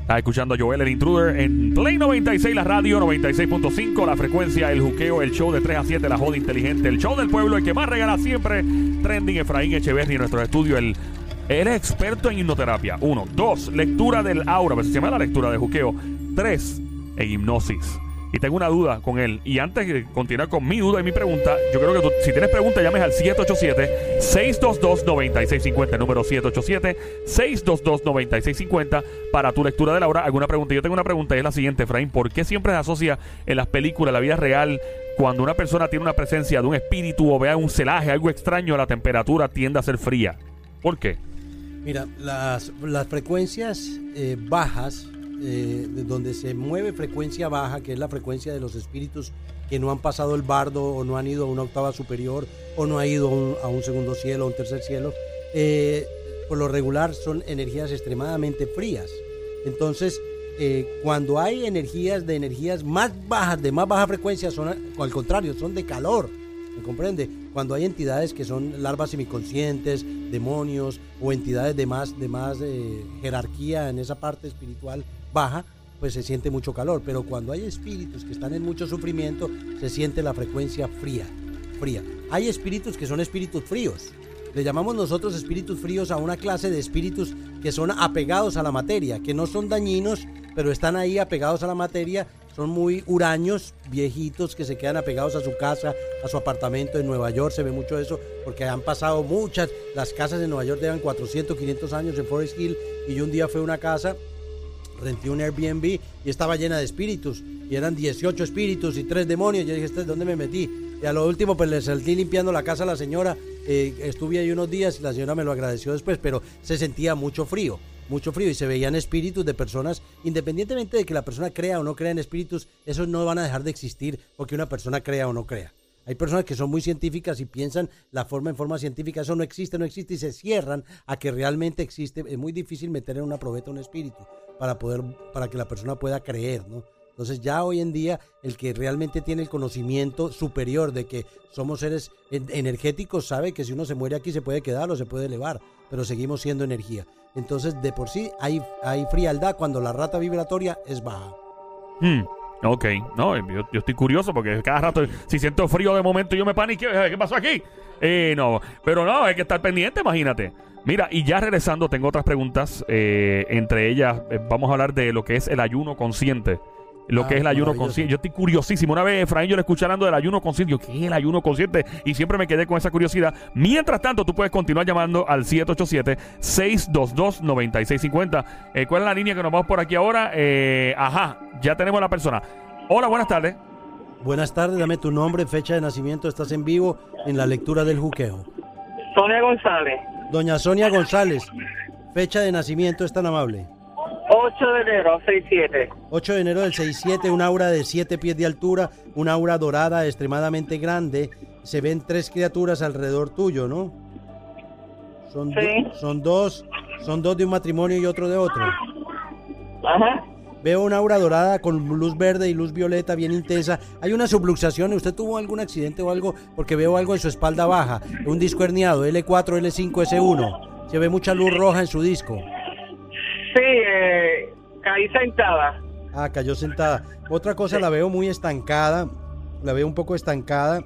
Estás escuchando a Joel el Intruder en Play 96, la radio 96.5, la frecuencia, el juqueo, el show de 3 a 7, la joda inteligente, el show del pueblo, el que más regala siempre, Trending Efraín Echeverri en nuestro estudio, el Eres experto en hipnoterapia. Uno. Dos. Lectura del aura. Pues se llama la lectura de juqueo. Tres. En hipnosis. Y tengo una duda con él. Y antes de continuar con mi duda y mi pregunta, yo creo que si tienes pregunta, llames al 787-622-9650. Número 787-622-9650 para tu lectura de la hora. ¿Alguna pregunta? Yo tengo una pregunta y es la siguiente, Efraín. ¿Por qué siempre se asocia en las películas, la vida real, cuando una persona tiene una presencia de un espíritu o vea un celaje, algo extraño, la temperatura tiende a ser fría? ¿Por qué? Mira, las, las frecuencias eh, bajas, eh, de donde se mueve frecuencia baja, que es la frecuencia de los espíritus que no han pasado el bardo o no han ido a una octava superior o no han ido a un, a un segundo cielo o un tercer cielo, eh, por lo regular son energías extremadamente frías. Entonces, cuando hay energías de energías más bajas, de más baja frecuencia, son al contrario, son de calor. ¿Me comprende? Cuando hay entidades que son larvas semiconscientes, demonios o entidades de más, de más eh, jerarquía en esa parte espiritual baja, pues se siente mucho calor. Pero cuando hay espíritus que están en mucho sufrimiento, se siente la frecuencia fría, fría. Hay espíritus que son espíritus fríos. Le llamamos nosotros espíritus fríos a una clase de espíritus que son apegados a la materia, que no son dañinos, pero están ahí apegados a la materia son muy huraños, viejitos que se quedan apegados a su casa, a su apartamento en Nueva York. Se ve mucho eso porque han pasado muchas. Las casas de Nueva York llevan 400, 500 años en Forest Hill. Y yo un día fui a una casa, renté un Airbnb y estaba llena de espíritus. Y eran 18 espíritus y 3 demonios. Yo dije, ¿este ¿dónde me metí? Y a lo último, pues le salí limpiando la casa a la señora. Eh, estuve ahí unos días y la señora me lo agradeció después, pero se sentía mucho frío mucho frío y se veían espíritus de personas, independientemente de que la persona crea o no crea en espíritus, esos no van a dejar de existir porque una persona crea o no crea. Hay personas que son muy científicas y piensan la forma en forma científica, eso no existe, no existe y se cierran a que realmente existe. Es muy difícil meter en una probeta un espíritu para poder, para que la persona pueda creer, ¿no? Entonces ya hoy en día el que realmente tiene el conocimiento superior de que somos seres energéticos sabe que si uno se muere aquí se puede quedar o se puede elevar, pero seguimos siendo energía. Entonces, de por sí hay, hay frialdad cuando la rata vibratoria es baja. Hmm, ok, no, yo, estoy curioso porque cada rato, si siento frío de momento, yo me paniqueo. ¿Qué pasó aquí? Eh, no, pero no, hay que estar pendiente, imagínate. Mira, y ya regresando, tengo otras preguntas. Eh, entre ellas, eh, vamos a hablar de lo que es el ayuno consciente lo que ah, es el ayuno consciente. Yo estoy curiosísimo. Una vez, Efraín, yo le escuché hablando del ayuno consciente. Yo, ¿qué es el ayuno consciente? Y siempre me quedé con esa curiosidad. Mientras tanto, tú puedes continuar llamando al 787-622-9650. Eh, ¿Cuál es la línea que nos vamos por aquí ahora? Eh, ajá, ya tenemos a la persona. Hola, buenas tardes. Buenas tardes, dame tu nombre, fecha de nacimiento. Estás en vivo en la lectura del juqueo. Sonia González. Doña Sonia González, fecha de nacimiento, es tan amable. 8 de enero, 6-7. 8 de enero del 6-7, un aura de 7 pies de altura, una aura dorada extremadamente grande. Se ven tres criaturas alrededor tuyo, ¿no? Son, sí. son dos, son dos de un matrimonio y otro de otro. Ajá. Veo una aura dorada con luz verde y luz violeta bien intensa. Hay una subluxación. ¿Usted tuvo algún accidente o algo? Porque veo algo en su espalda baja. Un disco herniado, L4, L5, S1. Se ve mucha luz roja en su disco. Sí, eh, caí sentada. Ah, cayó sentada. Otra cosa, la veo muy estancada. La veo un poco estancada.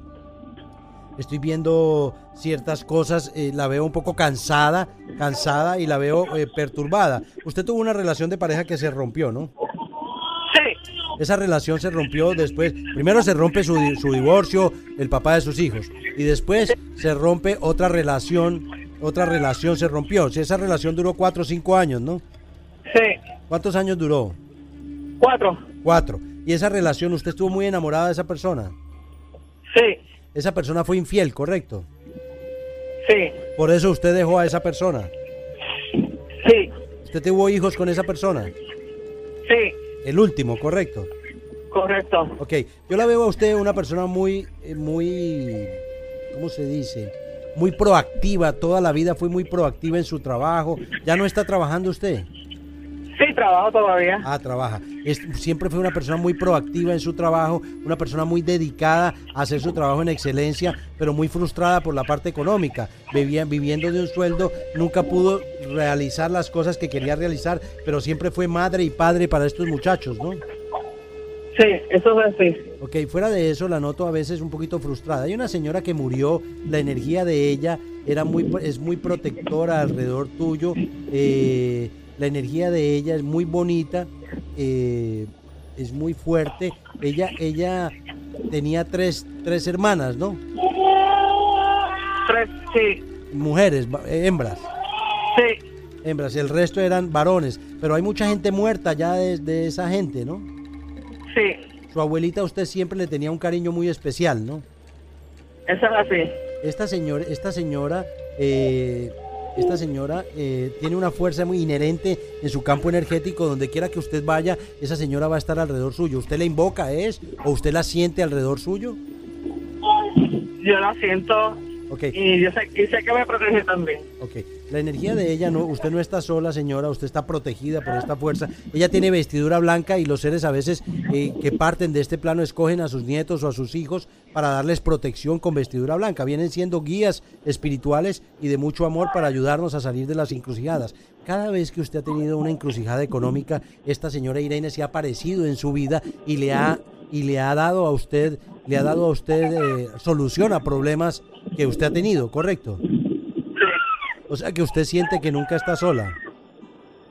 Estoy viendo ciertas cosas, eh, la veo un poco cansada, cansada y la veo eh, perturbada. Usted tuvo una relación de pareja que se rompió, ¿no? Sí. Esa relación se rompió después. Primero se rompe su, su divorcio, el papá de sus hijos. Y después se rompe otra relación, otra relación se rompió. Si esa relación duró cuatro o cinco años, ¿no? ¿Cuántos años duró? Cuatro. Cuatro. ¿Y esa relación, usted estuvo muy enamorada de esa persona? Sí. Esa persona fue infiel, ¿correcto? Sí. Por eso usted dejó a esa persona. Sí. ¿Usted tuvo hijos con esa persona? Sí. El último, ¿correcto? Correcto. Ok, yo la veo a usted una persona muy, eh, muy, ¿cómo se dice? muy proactiva, toda la vida fue muy proactiva en su trabajo. ¿Ya no está trabajando usted? Sí, trabajo todavía. Ah, trabaja. Es- siempre fue una persona muy proactiva en su trabajo, una persona muy dedicada a hacer su trabajo en excelencia, pero muy frustrada por la parte económica. Vivía, viviendo de un sueldo, nunca pudo realizar las cosas que quería realizar, pero siempre fue madre y padre para estos muchachos, ¿no? Sí, eso es así. Ok, fuera de eso la noto a veces un poquito frustrada. Hay una señora que murió, la energía de ella era muy, es muy protectora alrededor tuyo, eh, la energía de ella es muy bonita, eh, es muy fuerte. Ella, ella tenía tres, tres hermanas, ¿no? Tres, sí, Mujeres, eh, hembras, sí, hembras. El resto eran varones, pero hay mucha gente muerta ya de, de esa gente, ¿no? sí, Su abuelita a usted siempre le tenía un cariño muy especial, ¿no? eso es así. Esta señora, esta señora, eh, esta señora eh, tiene una fuerza muy inherente en su campo energético. Donde quiera que usted vaya, esa señora va a estar alrededor suyo. ¿Usted la invoca, es? ¿O usted la siente alrededor suyo? Yo la siento Ok, y yo sé, y sé que me protege también. ok. La energía de ella, no, usted no está sola, señora. Usted está protegida por esta fuerza. Ella tiene vestidura blanca y los seres a veces eh, que parten de este plano escogen a sus nietos o a sus hijos para darles protección con vestidura blanca. Vienen siendo guías espirituales y de mucho amor para ayudarnos a salir de las encrucijadas. Cada vez que usted ha tenido una encrucijada económica, esta señora Irene se ha aparecido en su vida y le ha y le ha dado a usted le ha dado a usted eh, solución a problemas que usted ha tenido, ¿correcto? O sea que usted siente que nunca está sola.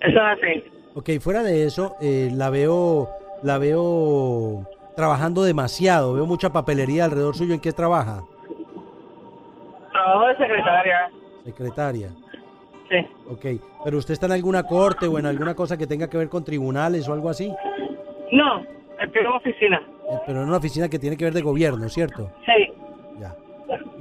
Eso es así. Ok, fuera de eso, eh, la veo, la veo trabajando demasiado. Veo mucha papelería alrededor suyo. ¿En qué trabaja? Trabajo de secretaria. Secretaria. Sí. Ok, pero usted está en alguna corte o en alguna cosa que tenga que ver con tribunales o algo así. No, estoy en oficina. Eh, pero en una oficina que tiene que ver de gobierno, ¿cierto? Sí.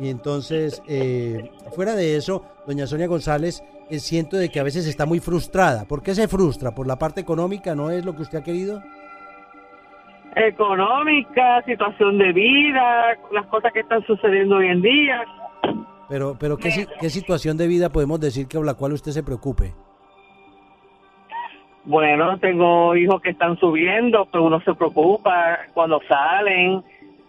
Y entonces, eh, fuera de eso, doña Sonia González, eh, siento de que a veces está muy frustrada. ¿Por qué se frustra? ¿Por la parte económica? ¿No es lo que usted ha querido? Económica, situación de vida, las cosas que están sucediendo hoy en día. Pero, pero ¿qué, si- qué situación de vida podemos decir que por la cual usted se preocupe? Bueno, tengo hijos que están subiendo, pero uno se preocupa cuando salen,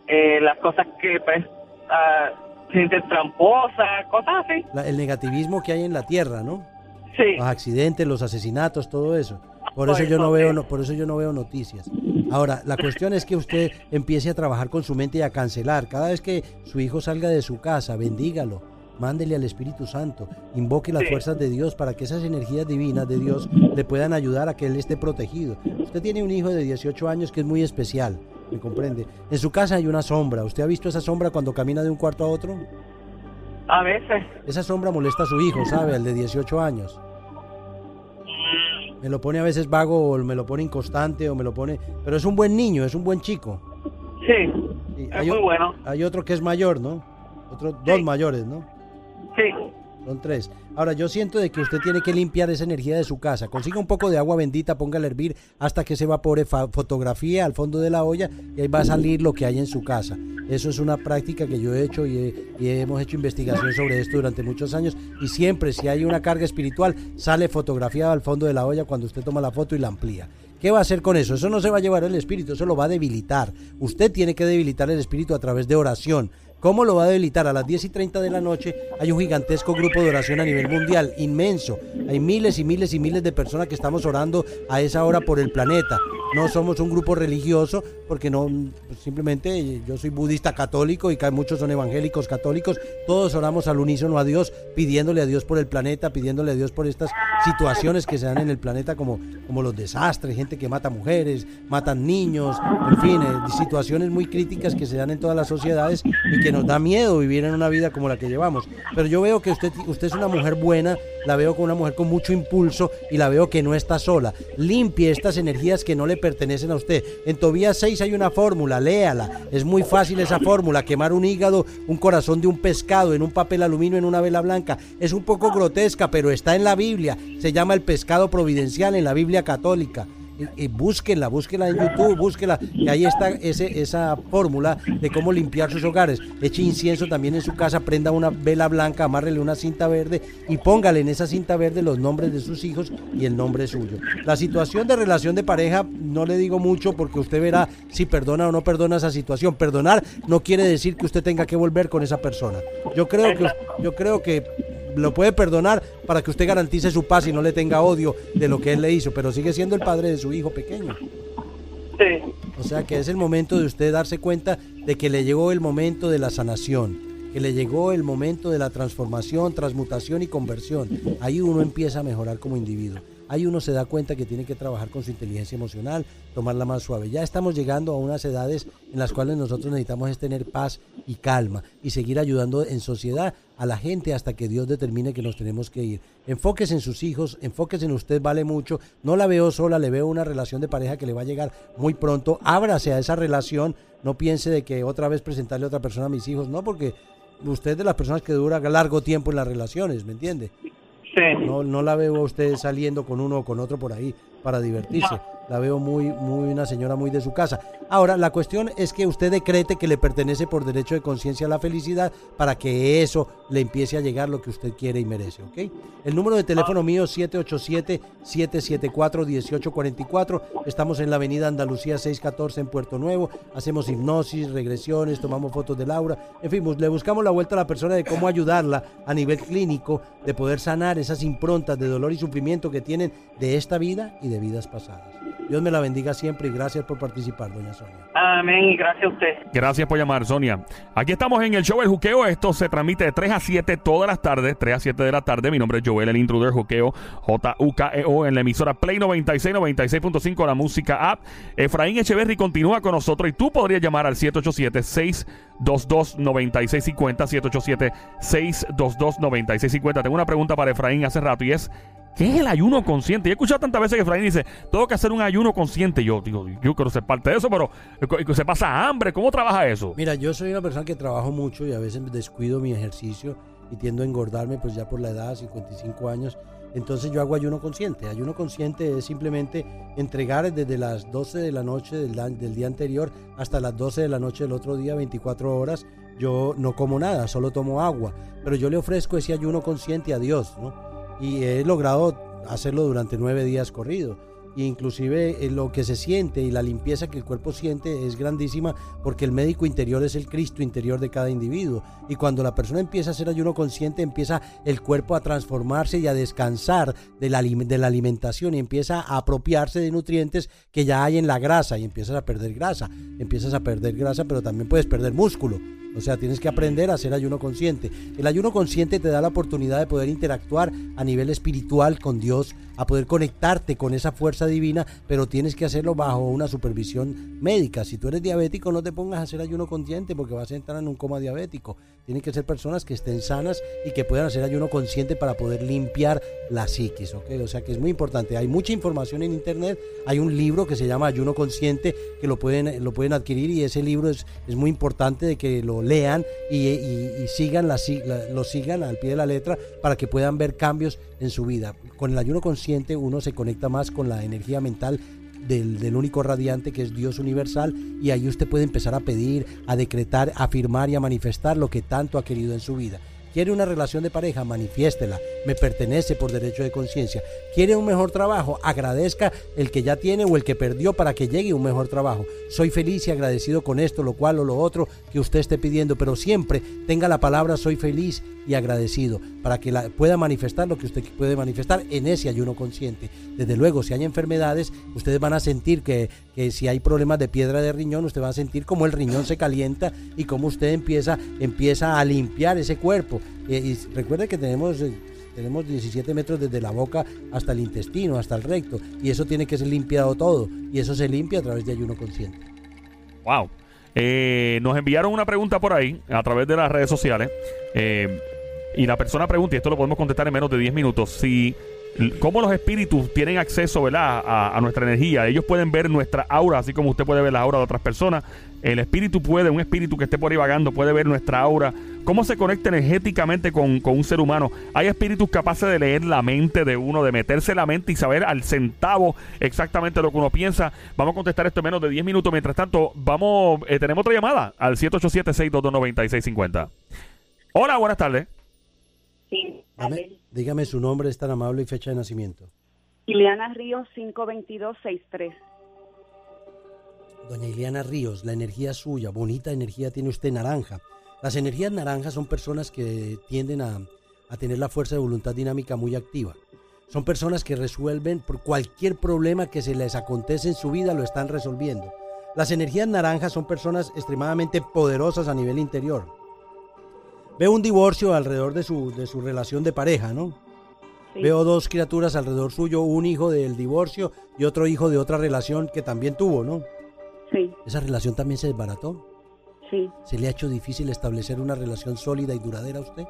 eh, las cosas que, pues, ah, gente tramposa, cosas así. La- el negativismo que hay en la tierra, ¿no? Sí, Los accidentes, los asesinatos, todo eso. Por eso yo no veo, no, por eso yo no veo noticias. Ahora, la cuestión es que usted empiece a trabajar con su mente y a cancelar. Cada vez que su hijo salga de su casa, bendígalo, mándele al Espíritu Santo, invoque las Sí. fuerzas de Dios para que esas energías divinas de Dios le puedan ayudar a que él esté protegido. Usted tiene un hijo de 18 años que es muy especial, ¿me comprende? En su casa hay una sombra. ¿Usted ha visto esa sombra cuando camina de un cuarto a otro? a veces. Esa sombra molesta a su hijo, ¿sabe? Al de 18 años. Me lo pone a veces vago o me lo pone inconstante o me lo pone... Pero es un buen niño, es un buen chico. Sí, es hay, muy o- bueno. hay otro que es mayor, ¿no? Otros Sí. dos mayores, ¿no? Sí, Son tres. Ahora, yo siento de que usted tiene que limpiar esa energía de su casa. Consiga un poco de agua bendita, póngala a hervir hasta que se evapore, fotografía al fondo de la olla y ahí va a salir lo que hay en su casa. Eso es una práctica que yo he hecho y, he- y hemos hecho investigación sobre esto durante muchos años y siempre si hay una carga espiritual sale fotografiada al fondo de la olla cuando usted toma la foto y la amplía. ¿Qué va a hacer con eso? Eso no se va a llevar el espíritu, eso lo va a debilitar. Usted tiene que debilitar el espíritu a través de oración. ¿Cómo lo va a debilitar? A las 10 y 30 de la noche hay un gigantesco grupo de oración a nivel mundial, inmenso. Hay miles y miles y miles de personas que estamos orando a esa hora por el planeta. No somos un grupo religioso porque no, pues, simplemente yo soy budista católico y muchos son evangélicos católicos. Todos oramos al unísono a Dios, pidiéndole a Dios por el planeta, pidiéndole a Dios por estas situaciones que se dan en el planeta como, como los desastres, gente que mata mujeres, matan niños, en fin, eh, situaciones muy críticas que se dan en todas las sociedades y que nos da miedo vivir en una vida como la que llevamos. Pero yo veo que usted, usted es una mujer buena, la veo como una mujer con mucho impulso y la veo que no está sola. Limpie estas energías que no le pertenecen a usted. En Tobías 6 hay una fórmula, léala. Es muy fácil esa fórmula, quemar un hígado, un corazón de un pescado en un papel aluminio en una vela blanca. Es un poco grotesca, pero está en la Biblia. Se llama el pescado providencial en la Biblia católica. Y, búsquenla, búsquenla en YouTube, búsquenla, y ahí está ese, esa fórmula de cómo limpiar sus hogares. Eche incienso también en su casa, prenda una vela blanca, amárrele una cinta verde y póngale en esa cinta verde los nombres de sus hijos y el nombre suyo. La situación de relación de pareja, no le digo mucho porque usted verá si perdona o no perdona esa situación. Perdonar no quiere decir que usted tenga que volver con esa persona. Yo creo que, yo creo que lo puede perdonar para que usted garantice su paz y no le tenga odio de lo que él le hizo, pero sigue siendo el padre de su hijo pequeño. Sí. O sea que es el momento de usted darse cuenta de que le llegó el momento de la sanación, que le llegó el momento de la transformación, transmutación y conversión. Ahí uno empieza a mejorar como individuo ahí uno se da cuenta que tiene que trabajar con su inteligencia emocional, tomarla más suave. Ya estamos llegando a unas edades en las cuales nosotros necesitamos es tener paz y calma y seguir ayudando en sociedad a la gente hasta que Dios determine que nos tenemos que ir. Enfóquese en sus hijos, enfóquese en usted, vale mucho. No la veo sola, le veo una relación de pareja que le va a llegar muy pronto. Ábrase a esa relación, no piense de que otra vez presentarle a otra persona a mis hijos, no, porque usted es de las personas que dura largo tiempo en las relaciones, ¿me entiende? No, no la veo a usted saliendo con uno o con otro por ahí para divertirse. La veo muy, muy una señora muy de su casa. Ahora, la cuestión es que usted decrete que le pertenece por derecho de conciencia la felicidad para que eso le empiece a llegar lo que usted quiere y merece, ¿ok? El número de teléfono mío es 787-774-1844. Estamos en la avenida Andalucía 614 en Puerto Nuevo. Hacemos hipnosis, regresiones, tomamos fotos de Laura. En fin, le buscamos la vuelta a la persona de cómo ayudarla a nivel clínico, de poder sanar esas improntas de dolor y sufrimiento que tienen de esta vida y de vidas pasadas. Dios me la bendiga siempre y gracias por participar, doña Sonia. Amén y gracias a usted. Gracias por llamar, Sonia. Aquí estamos en el show El Juqueo. Esto se transmite de 3 a 7 todas las tardes, 3 a 7 de la tarde. Mi nombre es Joel, el intruder Juqueo, J-U-K-E-O, en la emisora Play 96, 96.5, la música app. Efraín Echeverry continúa con nosotros y tú podrías llamar al 787-622-9650, 787-622-9650. Tengo una pregunta para Efraín hace rato y es... ¿Qué es el ayuno consciente? Yo he escuchado tantas veces que Efraín dice, tengo que hacer un ayuno consciente. Yo digo, yo quiero ser parte de eso, pero se pasa hambre. ¿Cómo trabaja eso? Mira, yo soy una persona que trabajo mucho y a veces descuido mi ejercicio y tiendo a engordarme, pues ya por la edad, 55 años. Entonces yo hago ayuno consciente. Ayuno consciente es simplemente entregar desde las 12 de la noche del, del día anterior hasta las 12 de la noche del otro día, 24 horas. Yo no como nada, solo tomo agua. Pero yo le ofrezco ese ayuno consciente a Dios, ¿no? Y he logrado hacerlo durante nueve días corrido. E inclusive eh, lo que se siente y la limpieza que el cuerpo siente es grandísima porque el médico interior es el Cristo interior de cada individuo. Y cuando la persona empieza a hacer ayuno consciente, empieza el cuerpo a transformarse y a descansar de la, de la alimentación y empieza a apropiarse de nutrientes que ya hay en la grasa y empiezas a perder grasa. Empiezas a perder grasa, pero también puedes perder músculo. O sea, tienes que aprender a hacer ayuno consciente. El ayuno consciente te da la oportunidad de poder interactuar a nivel espiritual con Dios, a poder conectarte con esa fuerza divina, pero tienes que hacerlo bajo una supervisión médica. Si tú eres diabético, no te pongas a hacer ayuno consciente porque vas a entrar en un coma diabético. Tienen que ser personas que estén sanas y que puedan hacer ayuno consciente para poder limpiar la psiquis, ¿ok? O sea que es muy importante. Hay mucha información en internet. Hay un libro que se llama Ayuno Consciente que lo pueden, lo pueden adquirir y ese libro es, es muy importante de que lo lean y, sigan la, lo sigan al pie de la letra para que puedan ver cambios en su vida. Con el ayuno consciente uno se conecta más con la energía mental del, del, único radiante que es Dios universal y ahí usted puede empezar a pedir, a decretar, a afirmar y a manifestar lo que tanto ha querido en su vida. Quiere una relación de pareja, manifiéstela. Me pertenece por derecho de conciencia. Quiere un mejor trabajo, agradezca el que ya tiene o el que perdió para que llegue un mejor trabajo. Soy feliz y agradecido con esto, lo cual o lo otro que usted esté pidiendo, pero siempre tenga la palabra soy feliz y agradecido para que la, pueda manifestar lo que usted puede manifestar en ese ayuno consciente. Desde luego, si hay enfermedades, ustedes van a sentir que, que si hay problemas de piedra de riñón, usted va a sentir como el riñón se calienta y como usted empieza, empieza a limpiar ese cuerpo y recuerde que tenemos, eh, tenemos 17 metros desde la boca hasta el intestino, hasta el recto, y eso tiene que ser limpiado todo, y eso se limpia a través de ayuno consciente. Wow. Eh, nos enviaron una pregunta por ahí, a través de las redes sociales, eh, y la persona pregunta, y esto lo podemos contestar en menos de 10 minutos, si cómo los espíritus tienen acceso ¿verdad? A, a nuestra energía. Ellos pueden ver nuestra aura, así como usted puede ver la aura de otras personas. El espíritu puede, un espíritu que esté por ahí vagando, puede ver nuestra aura. ¿Cómo se conecta energéticamente con, con un ser humano? Hay espíritus capaces de leer la mente de uno, de meterse en la mente y saber al centavo exactamente lo que uno piensa. Vamos a contestar esto en menos de 10 minutos. Mientras tanto, vamos, eh, tenemos otra llamada al 787-622-9650. Hola, buenas tardes. Sí, Dame- dígame su nombre, es tan amable y fecha de nacimiento. Ileana Ríos 52263. Doña Ileana Ríos, la energía suya, bonita energía tiene usted naranja. Las energías naranjas son personas que tienden a, a tener la fuerza de voluntad dinámica muy activa. Son personas que resuelven por cualquier problema que se les acontece en su vida, lo están resolviendo. Las energías naranjas son personas extremadamente poderosas a nivel interior. Veo un divorcio alrededor de su, de su relación de pareja, ¿no? Sí, Veo dos criaturas alrededor suyo, un hijo del divorcio y otro hijo de otra relación que también tuvo, ¿no? sí, ¿Esa relación también se desbarató? sí, ¿Se le ha hecho difícil establecer una relación sólida y duradera a usted?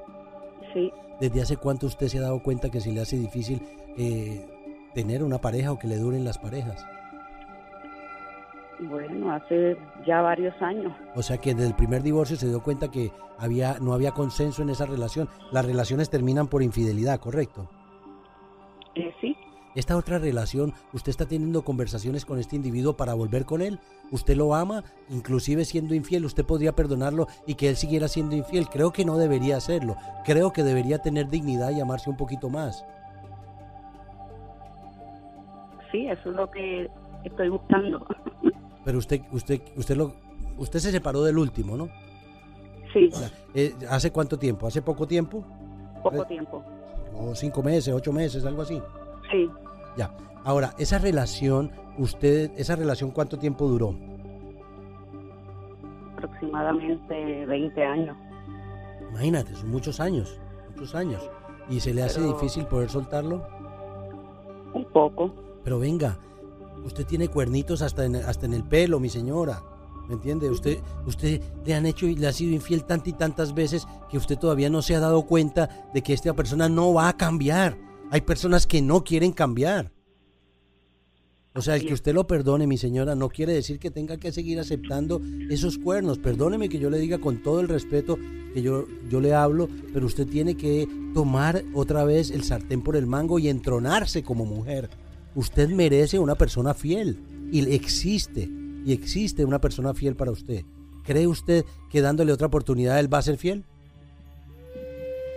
sí. ¿Desde hace cuánto usted se ha dado cuenta que se le hace difícil eh, tener una pareja o que le duren las parejas? Bueno, hace ya varios años. O sea que desde el primer divorcio se dio cuenta que había, no había consenso en esa relación. Las relaciones terminan por infidelidad, ¿correcto? Eh, sí, Esta otra relación, usted está teniendo conversaciones con este individuo para volver con él. Usted lo ama, inclusive siendo infiel, usted podría perdonarlo y que él siguiera siendo infiel. Creo que no debería hacerlo. Creo que debería tener dignidad y amarse un poquito más. sí, eso es lo que estoy buscando. Pero usted, usted, usted lo, usted se separó del último, ¿no? sí, O sea, eh, ¿Hace cuánto tiempo? ¿Hace poco tiempo? poco tiempo. ¿O cinco meses, ocho meses, algo así? Sí, Ya. Ahora, esa relación, usted, esa relación, ¿cuánto tiempo duró? aproximadamente 20 años. Imagínate, son muchos años, muchos años. ¿Y se le hace difícil poder soltarlo? Un poco. Pero venga, usted tiene cuernitos hasta en, hasta en el pelo, mi señora. ¿Me entiende? Usted, usted le han hecho y le ha sido infiel tantas y tantas veces que usted todavía no se ha dado cuenta de que esta persona no va a cambiar. Hay personas que no quieren cambiar. O sea, el que usted lo perdone, mi señora, no quiere decir que tenga que seguir aceptando esos cuernos. Perdóneme que yo le diga con todo el respeto que yo, yo le hablo, pero usted tiene que tomar otra vez el sartén por el mango y entronarse como mujer. Usted merece una persona fiel y existe, y existe una persona fiel para usted. ¿Cree usted que dándole otra oportunidad él va a ser fiel?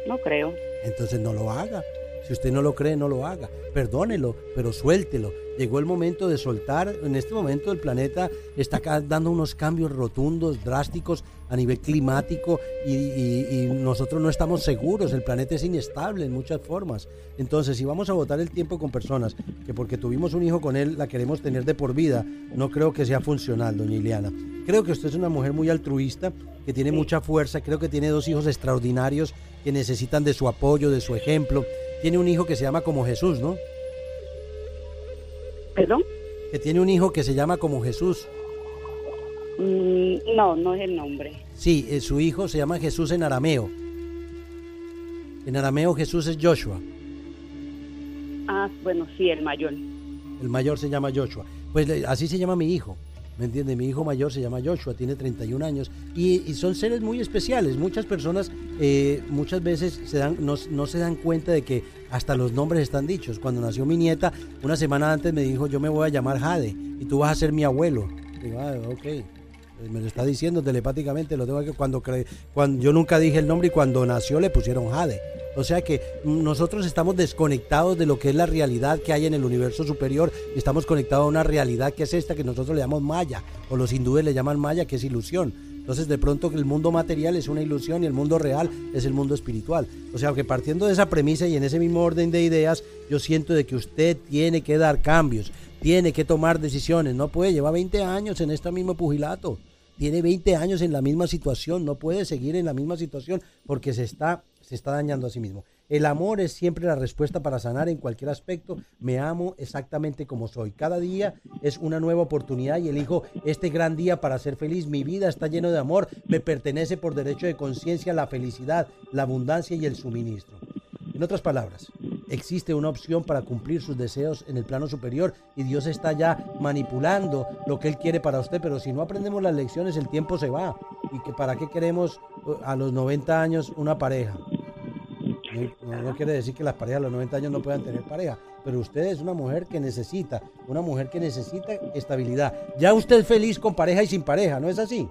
No creo. Entonces no lo haga. Si usted no lo cree, no lo haga. Perdónelo, pero suéltelo. Llegó el momento de soltar. En este momento el planeta está dando unos cambios rotundos, drásticos a nivel climático y, y- y nosotros no estamos seguros. El planeta es inestable en muchas formas. Entonces, si vamos a votar el tiempo con personas que porque tuvimos un hijo con él la queremos tener de por vida, no creo que sea funcional, doña Ileana. Creo que usted es una mujer muy altruista, que tiene mucha fuerza, creo que tiene dos hijos extraordinarios que necesitan de su apoyo, de su ejemplo. Tiene un hijo que se llama como Jesús, ¿no? ¿Perdón? Que tiene un hijo que se llama como Jesús. Mm, no, no es el nombre. Sí, eh, su hijo se llama Jesús en arameo. En arameo Jesús es Joshua. Ah, bueno, sí, el mayor. El mayor se llama Joshua. Pues le- así se llama mi hijo. ¿Me entiende? Mi hijo mayor se llama Joshua, tiene 31 años. Y, y son seres muy especiales. Muchas personas eh, muchas veces se dan, no, no se dan cuenta de que hasta los nombres están dichos. Cuando nació mi nieta, una semana antes me dijo, yo me voy a llamar Jade y tú vas a ser mi abuelo. Digo, ah, ok. Pues Me lo está diciendo telepáticamente, lo tengo que cuando, cre- cuando yo nunca dije el nombre y cuando nació le pusieron Jade. O sea que mm, nosotros estamos desconectados de lo que es la realidad que hay en el universo superior y estamos conectados a una realidad que es esta que nosotros le llamamos Maya o los hindúes le llaman Maya que es ilusión. Entonces de pronto el mundo material es una ilusión y el mundo real es el mundo espiritual. O sea que partiendo de esa premisa y en ese mismo orden de ideas, yo siento de que usted tiene que dar cambios, tiene que tomar decisiones, no puede, lleva 20 años en este mismo pugilato, tiene 20 años en la misma situación, no puede seguir en la misma situación porque se está, se está dañando a sí mismo. El amor es siempre la respuesta para sanar en cualquier aspecto. Me amo exactamente como soy. Cada día es una nueva oportunidad y elijo este gran día para ser feliz. Mi vida está lleno de amor. Me pertenece por derecho de conciencia la felicidad, la abundancia y el suministro. En otras palabras, existe una opción para cumplir sus deseos en el plano superior y Dios está ya manipulando lo que Él quiere para usted, pero si no aprendemos las lecciones el tiempo se va. ¿Y que para qué queremos uh, a los 90 años una pareja? No, no quiere decir que las parejas a los 90 años no puedan tener pareja, pero usted es una mujer que necesita, una mujer que necesita estabilidad. Ya usted es feliz con pareja y sin pareja, ¿no es así?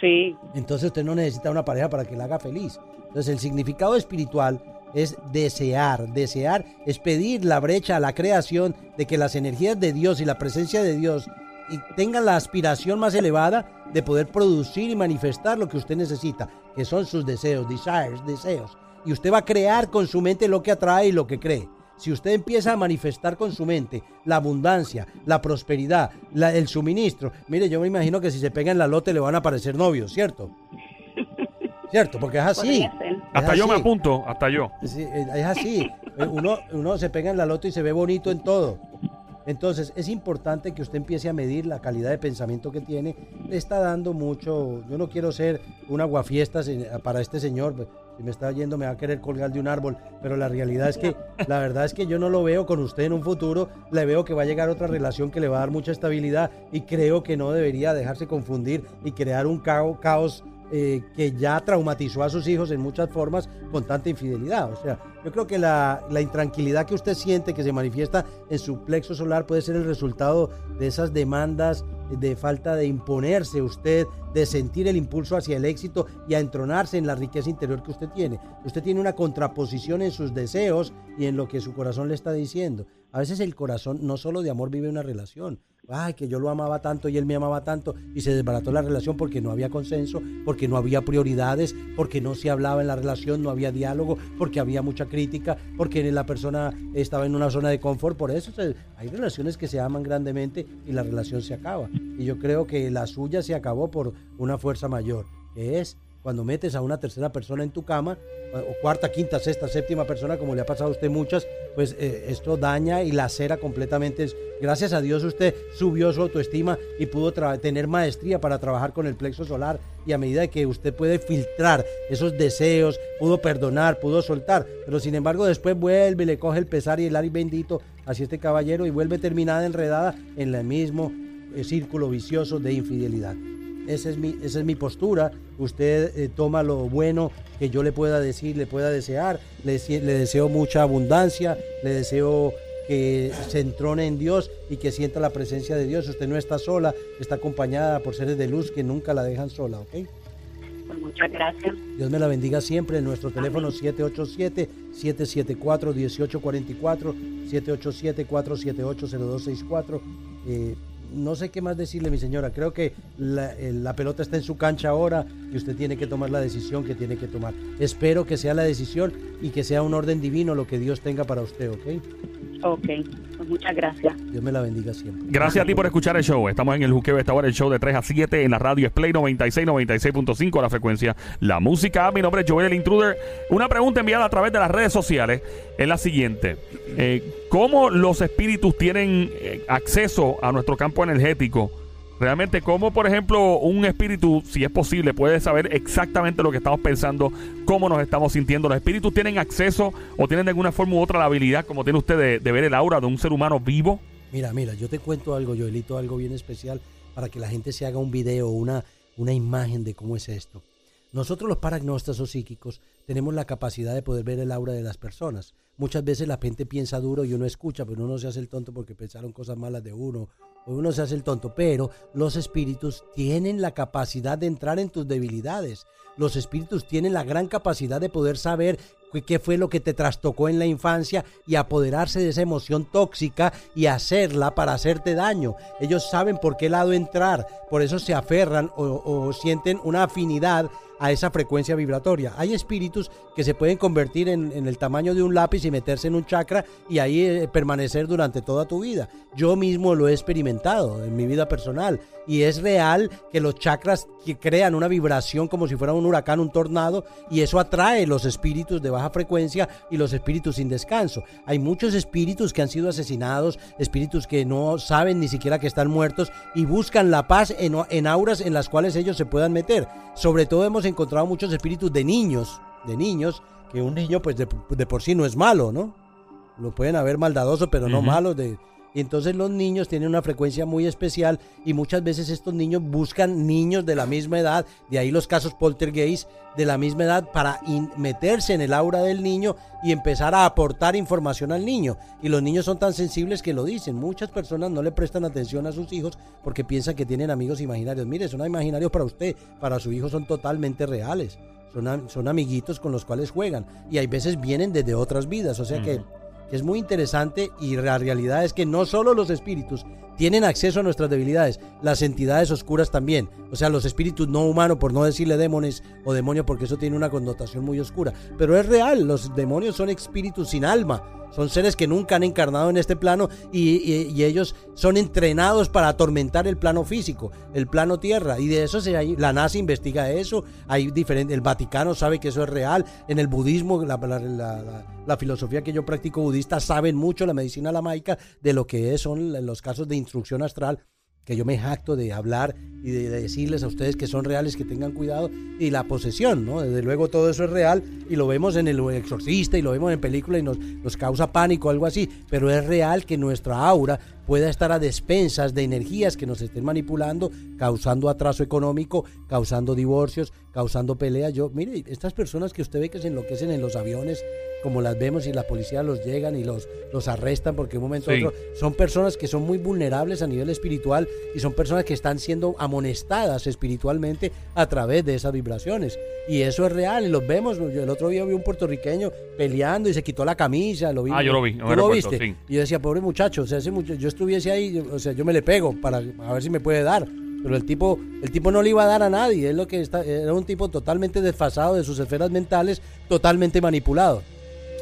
Sí, Entonces usted no necesita una pareja para que la haga feliz. Entonces el significado espiritual es desear. Desear es pedir la brecha a la creación de que las energías de Dios y la presencia de Dios y tengan la aspiración más elevada de poder producir y manifestar lo que usted necesita, que son sus deseos, desires, deseos. Y usted va a crear con su mente lo que atrae y lo que cree. Si usted empieza a manifestar con su mente la abundancia, la prosperidad, la- el suministro, mire, yo me imagino que si se pega en la lote le van a aparecer novios, ¿cierto? ¿Cierto? Porque es así. Es Hasta yo me apunto, hasta yo. Sí, es así. Eh, Uno, uno se pega en la loto y se ve bonito en todo. Entonces, es importante que usted empiece a medir la calidad de pensamiento que tiene. Le está dando mucho. Yo no quiero ser un aguafiestas para este señor. pues, Si me está yendo, me va a querer colgar de un árbol. Pero la realidad es que, la verdad es que yo no lo veo con usted en un futuro. Le veo que va a llegar otra relación que le va a dar mucha estabilidad. Y creo que no debería dejarse confundir y crear un cao- caos eh, que ya traumatizó a sus hijos en muchas formas con tanta infidelidad. O sea, yo creo que la, la intranquilidad que usted siente que se manifiesta en su plexo solar puede ser el resultado de esas demandas de falta de imponerse usted, de sentir el impulso hacia el éxito y a entronarse en la riqueza interior que usted tiene. Usted tiene una contraposición en sus deseos y en lo que su corazón le está diciendo. A veces el corazón no solo de amor vive una relación. Ay, que yo lo amaba tanto y él me amaba tanto y se desbarató la relación porque no había consenso, porque no había prioridades, porque no se hablaba en la relación, no había diálogo, porque había mucha crítica, porque la persona estaba en una zona de confort. Por eso hay relaciones que se aman grandemente y la relación se acaba. Y yo creo que la suya se acabó por una fuerza mayor, que es cuando metes a una tercera persona en tu cama, o cuarta, quinta, sexta, séptima persona, como le ha pasado a usted muchas, pues eh, esto daña y lacera completamente. Gracias a Dios usted subió su autoestima y pudo tener maestría para trabajar con el plexo solar y a medida que usted puede filtrar esos deseos, pudo perdonar, pudo soltar, pero sin embargo después vuelve, le coge el pesar y el ari bendito hacia este caballero y vuelve terminada enredada en el mismo eh, círculo vicioso de infidelidad. Esa es mi, esa es mi postura. Usted eh, toma lo bueno que yo le pueda decir, le pueda desear. Le, dese- le deseo mucha abundancia, le deseo que se entrone en Dios y que sienta la presencia de Dios. Usted no está sola, está acompañada por seres de luz que nunca la dejan sola, ¿ok? Pues muchas gracias. Dios me la bendiga siempre. En nuestro teléfono 787-774-1844, 787-478-0264. Eh, no sé qué más decirle, mi señora. Creo que la, eh, la pelota está en su cancha ahora y usted tiene que tomar la decisión que tiene que tomar. Espero que sea la decisión y que sea un orden divino lo que Dios tenga para usted, ¿ok? Ok, pues muchas gracias. Dios me la bendiga siempre. Gracias a ti por escuchar el show. Estamos en el juqueo esta hora, el show de 3 a 7 en la radio es Play 96, 96.5 la frecuencia. La música, mi nombre es Joel el Intruder. Una pregunta enviada a través de las redes sociales es la siguiente. Eh, ¿Cómo los espíritus tienen eh, acceso a nuestro campo energético? Realmente, ¿cómo, por ejemplo, un espíritu, si es posible, puede saber exactamente lo que estamos pensando, cómo nos estamos sintiendo? ¿Los espíritus tienen acceso o tienen de alguna forma u otra la habilidad, como tiene usted, de, ver el aura de un ser humano vivo? Mira, mira, yo te cuento algo, Joelito, algo bien especial para que la gente se haga un video, una, una imagen de cómo es esto. Nosotros los paragnostas o psíquicos tenemos la capacidad de poder ver el aura de las personas. Muchas veces la gente piensa duro y uno escucha, pero uno se hace el tonto porque pensaron cosas malas de uno, uno se hace el tonto. Pero los espíritus tienen la capacidad de entrar en tus debilidades. Los espíritus tienen la gran capacidad de poder saber qué- fue lo que te trastocó en la infancia y apoderarse de esa emoción tóxica y hacerla para hacerte daño. Ellos saben por qué lado entrar, por eso se aferran o, sienten una afinidad a esa frecuencia vibratoria. Hay espíritus que se pueden convertir en, el tamaño de un lápiz y meterse en un chakra y ahí eh, permanecer durante toda tu vida. Yo mismo lo he experimentado en mi vida personal y es real que los chakras crean una vibración como si fuera un huracán, un tornado y eso atrae los espíritus de baja frecuencia y los espíritus sin descanso. Hay muchos espíritus que han sido asesinados, espíritus que no saben ni siquiera que están muertos y buscan la paz en, en auras en las cuales ellos se puedan meter. Sobre todo hemos encontrado muchos espíritus de niños, de niños que un niño pues de, de por sí no es malo, ¿no? Lo pueden haber maldadoso, pero no malo. De, y entonces los niños tienen una frecuencia muy especial y muchas veces estos niños buscan niños de la misma edad, de ahí los casos poltergeist de la misma edad para meterse en el aura del niño y empezar a aportar información al niño. Y los niños son tan sensibles que lo dicen. Muchas personas no le prestan atención a sus hijos porque piensan que tienen amigos imaginarios. Mire, son imaginarios para usted, para su hijo son totalmente reales. Son, son amiguitos con los cuales juegan. Y hay veces vienen desde otras vidas. O sea que es muy interesante y la realidad es que no solo los espíritus tienen acceso a nuestras debilidades, las entidades oscuras también. O sea, los espíritus no humanos, por no decirle demonios o demonio, porque eso tiene una connotación muy oscura. Pero es real, los demonios son espíritus sin alma. Son seres que nunca han encarnado en este plano y, ellos son entrenados para atormentar el plano físico, el plano tierra. Y de eso se, la NASA investiga eso. Hay diferente, el Vaticano sabe que eso es real. En el budismo, la filosofía que yo practico budista, saben mucho la medicina lamaica de lo que es, son los casos de instrucción astral que yo me jacto de hablar y de, de decirles a ustedes que son reales, que tengan cuidado, y la posesión, ¿no? Desde luego todo eso es real y lo vemos en el exorcista y lo vemos en películas y nos, nos causa pánico, algo así, pero es real que nuestra aura pueda estar a despensas de energías que nos estén manipulando, causando atraso económico, causando divorcios, causando peleas. Yo, mire, estas personas que usted ve que se enloquecen en los aviones, como las vemos y la policía los llegan y los, los arrestan porque un momento Sí. otro son personas que son muy vulnerables a nivel espiritual y son personas que están siendo amonestadas espiritualmente a través de esas vibraciones. Y eso es real y los vemos. Yo el otro día vi un puertorriqueño peleando y se quitó la camisa. Lo vi, Ah, yo lo vi, en ¿Tú un lo viste? sí. Y yo decía, pobre muchacho, o sea, ese muchacho, yo estuviese ahí, yo- o sea, yo me le pego para a ver si me puede dar. Pero el tipo, el tipo no le iba a dar a nadie. Es lo que está, era un tipo totalmente desfasado de sus esferas mentales, totalmente manipulado.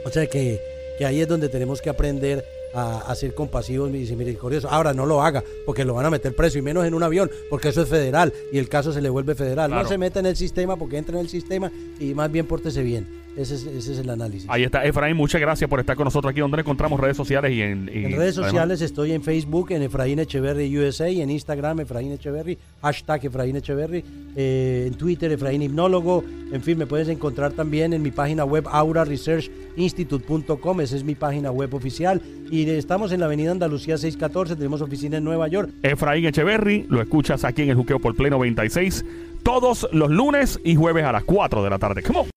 O sea que, que ahí es donde tenemos que aprender a, a ser compasivos y misericordiosos. Ahora no lo haga, porque lo van a meter preso, y menos en un avión, porque eso es federal y el caso se le vuelve federal. Claro. No se meta en el sistema porque entra en el sistema y más bien pórtese bien. Ese es, ese es el análisis. Ahí está. Efraín, muchas gracias por estar con nosotros aquí. ¿Dónde encontramos redes sociales y en... y En redes además- sociales estoy en Facebook, en Efraín Echeverry USA, y en Instagram Efraín Echeverry, hashtag Efraín Echeverry, eh, en Twitter Efraín Hipnólogo, en fin, me puedes encontrar también en mi página web auraresearchinstitute.com, esa es mi página web oficial, y estamos en la avenida Andalucía 614, tenemos oficina en Nueva York, Efraín Echeverry, lo escuchas aquí en el Juqueo por Pleno 96 todos los lunes y jueves a las 4 de la tarde. Come on.